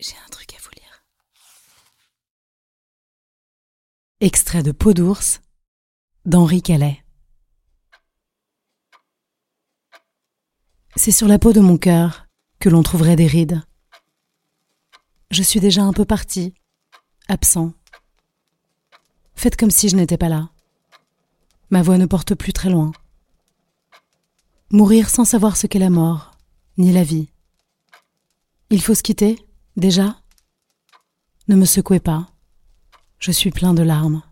J'ai un truc à vous lire. Extrait de Peau d'ours d'Henri Calais. C'est sur la peau de mon cœur que l'on trouverait des rides. Je suis déjà un peu parti, absent. Faites comme si je n'étais pas là. Ma voix ne porte plus très loin. Mourir sans savoir ce qu'est la mort, ni la vie. Il faut se quitter, déjà Ne me secouez pas. Je suis plein de larmes.